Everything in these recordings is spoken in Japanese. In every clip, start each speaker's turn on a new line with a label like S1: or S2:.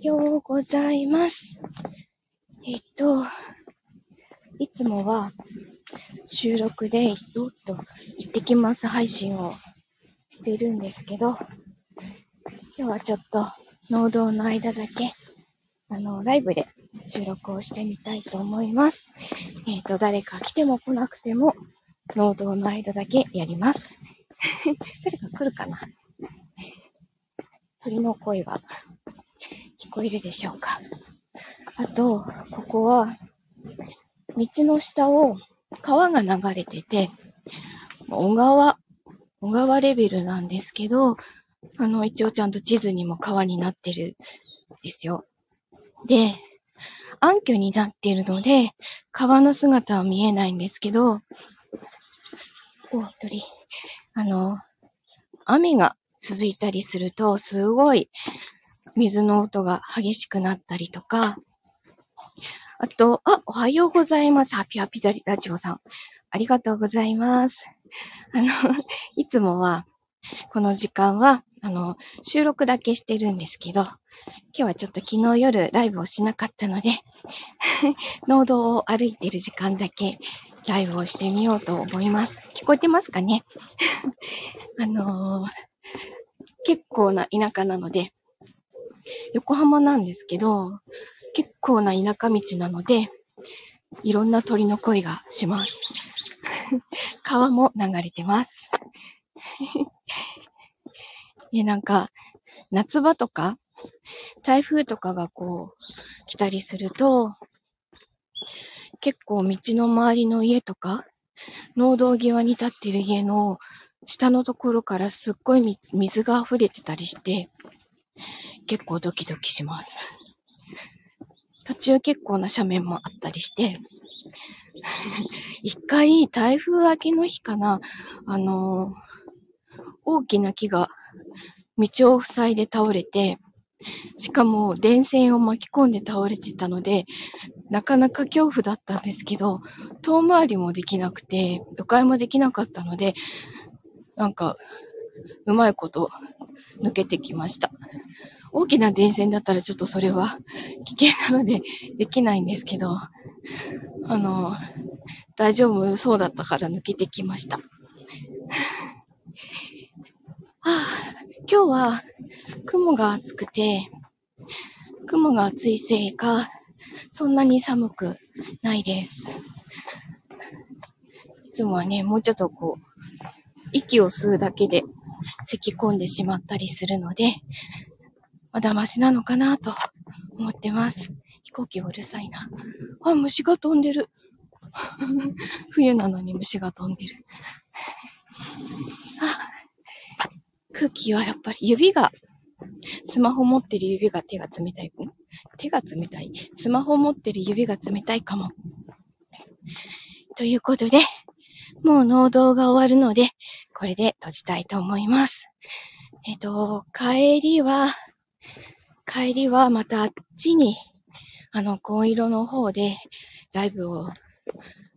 S1: ようございます。えっと、いつもは収録で、おっと、行ってきます配信をしてるんですけど、今日はちょっと農道の間だけ、あの、ライブで収録をしてみたいと思います。えっ、と、誰か来ても来なくても、農道の間だけやります。誰か来るかな？鳥の声が聞こえるでしょうか。あと、ここは、道の下を川が流れてて、小川、小川レベルなんですけど、あの、一応ちゃんと地図にも川になってるんですよ。で、暗渠になっているので、川の姿は見えないんですけど、お、鳥。あの、雨が続いたりすると、すごい水の音が激しくなったりとか、あと、あ、おはようございます。ハピハピザリラジオさん。ありがとうございます。あの、いつもは、この時間は、あの、収録だけしてるんですけど、今日はちょっと昨日夜ライブをしなかったので、農道を歩いてる時間だけライブをしてみようと思います。聞こえてますかね？あのー結構な田舎なので、横浜なんですけど、結構な田舎道なので、いろんな鳥の声がします。川も流れてます。いや、なんか、夏場とか、台風とかがこう、来たりすると、結構道の周りの家とか、農道際に立ってる家の下のところからすっごい水が溢れてたりして、結構ドキドキします。途中結構な斜面もあったりして、一回台風明けの日かな、あのー大きな木が道を塞いで倒れて、しかも電線を巻き込んで倒れてたので、なかなか恐怖だったんですけど、遠回りもできなくて、迂回もできなかったので、なんか、うまいこと抜けてきました。大きな電線だったらちょっとそれは危険なのでできないんですけど、あの、大丈夫そうだったから抜けてきました。はあ、今日は雲が厚くて、雲が厚いせいか、そんなに寒くないです。いつもはね、もうちょっとこう、息を吸うだけで咳き込んでしまったりするので、まだマシなのかなと思ってます。飛行機うるさいな。あ、虫が飛んでる。冬なのに虫が飛んでる。あ空気はやっぱり指が、スマホ持ってる指が手が冷たい。手が冷たい。スマホ持ってる指が冷たいかも。ということで、もう農道が終わるので、これで閉じたいと思います。えっと、帰りは、帰りはまたあっちに、あの、紺色の方でライブを、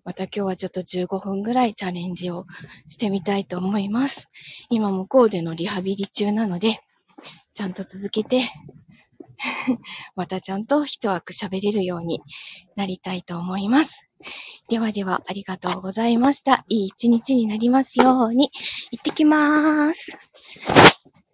S1: また今日はちょっと15分ぐらいチャレンジをしてみたいと思います。今向こうでのリハビリ中なので、ちゃんと続けて、またちゃんと一枠喋れるようになりたいと思います。ではでは、ありがとうございました。いい一日になりますように。行ってきまーす。